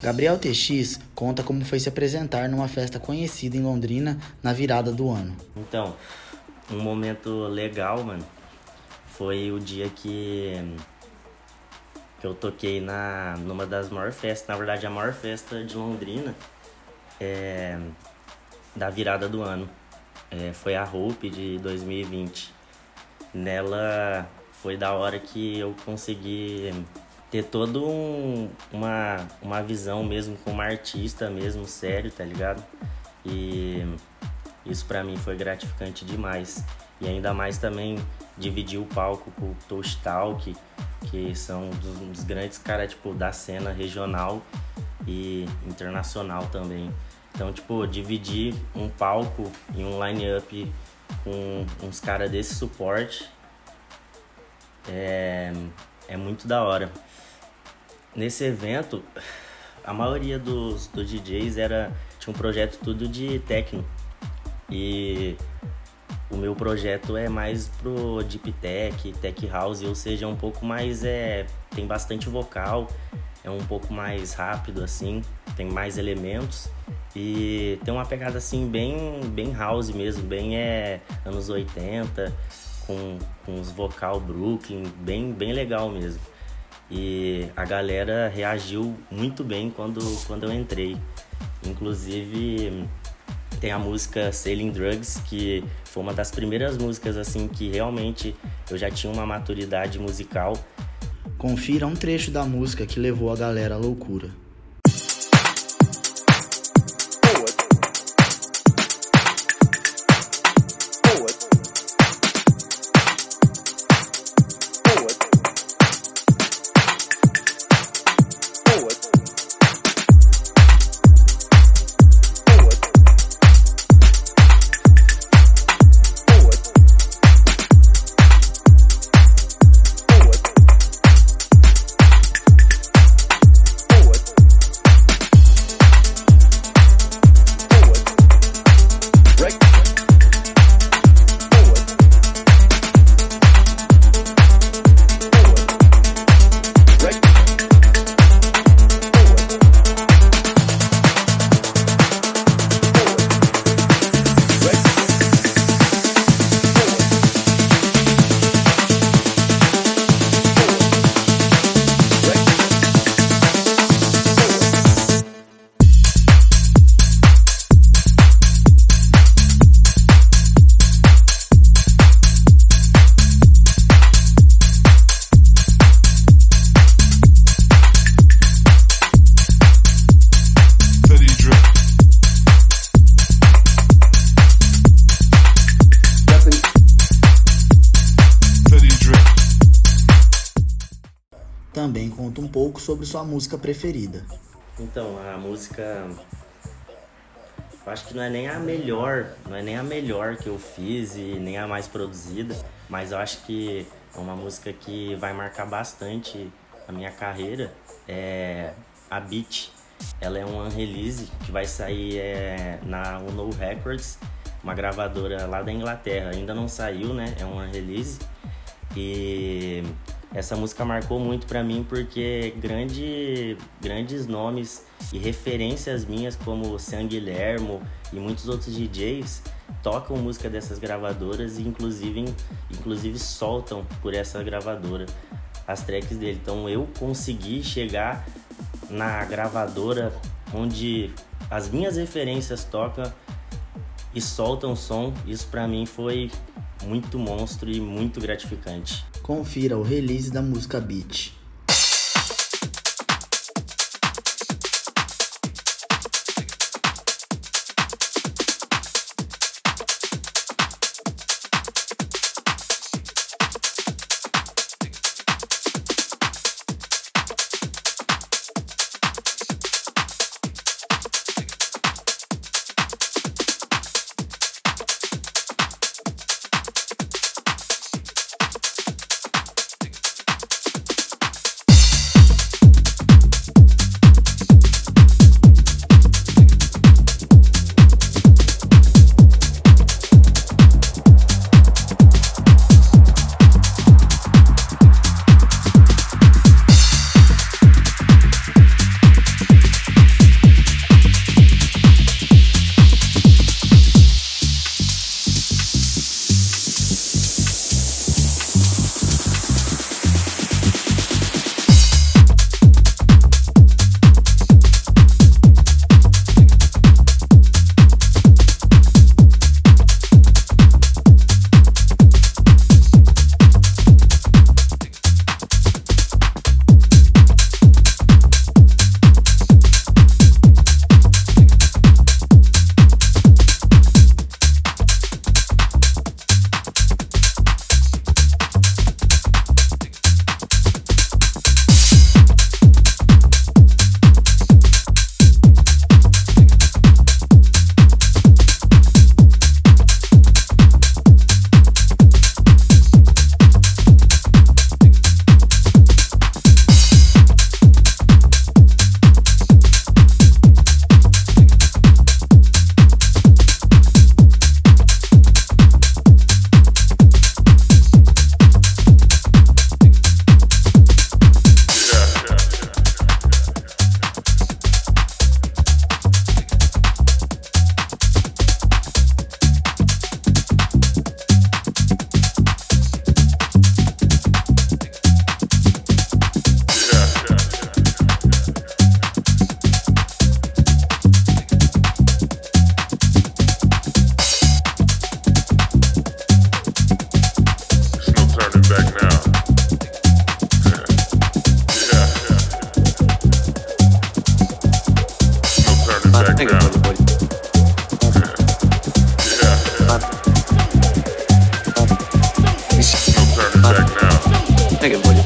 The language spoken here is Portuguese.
Gabriel TX conta como foi se apresentar numa festa conhecida em Londrina na virada do ano. Então, um momento legal, mano, foi o dia que, que eu toquei na, numa das maiores festas, na verdade a maior festa de Londrina, é, da virada do ano. É, foi a Hope de 2020. Nela foi da hora que eu consegui ter todo um, uma, uma visão mesmo como artista mesmo, sério, tá ligado? E isso para mim foi gratificante demais. E ainda mais também dividir o palco com o Toast Talk, que são dos, dos grandes caras tipo, da cena regional e internacional também. Então, tipo, dividir um palco e um line-up com uns caras desse suporte é, é muito da hora. Nesse evento, a maioria dos, dos DJs era, tinha um projeto tudo de techno. E o meu projeto é mais pro deep tech, tech house, ou seja, é um pouco mais é tem bastante vocal, é um pouco mais rápido assim, tem mais elementos e tem uma pegada assim bem bem house mesmo, bem é anos 80, com, com os vocal Brooklyn, bem bem legal mesmo. E a galera reagiu muito bem quando, quando eu entrei. Inclusive tem a música Sailing Drugs, que foi uma das primeiras músicas assim que realmente eu já tinha uma maturidade musical. Confira um trecho da música que levou a galera à loucura. Também conta um pouco sobre sua música preferida. Então, a música eu acho que não é nem a melhor, não é nem a melhor que eu fiz e nem a mais produzida, mas eu acho que é uma música que vai marcar bastante a minha carreira. É a Beat. Ela é um release que vai sair é, na Uno Records, uma gravadora lá da Inglaterra. Ainda não saiu, né? É um release. E essa música marcou muito para mim porque grande, grandes nomes e referências minhas como San Guilhermo e muitos outros DJs tocam música dessas gravadoras e inclusive, inclusive soltam por essa gravadora as tracks dele. Então eu consegui chegar na gravadora onde as minhas referências tocam e soltam som. Isso para mim foi muito monstro e muito gratificante. Confira o release da música Beat. think it would.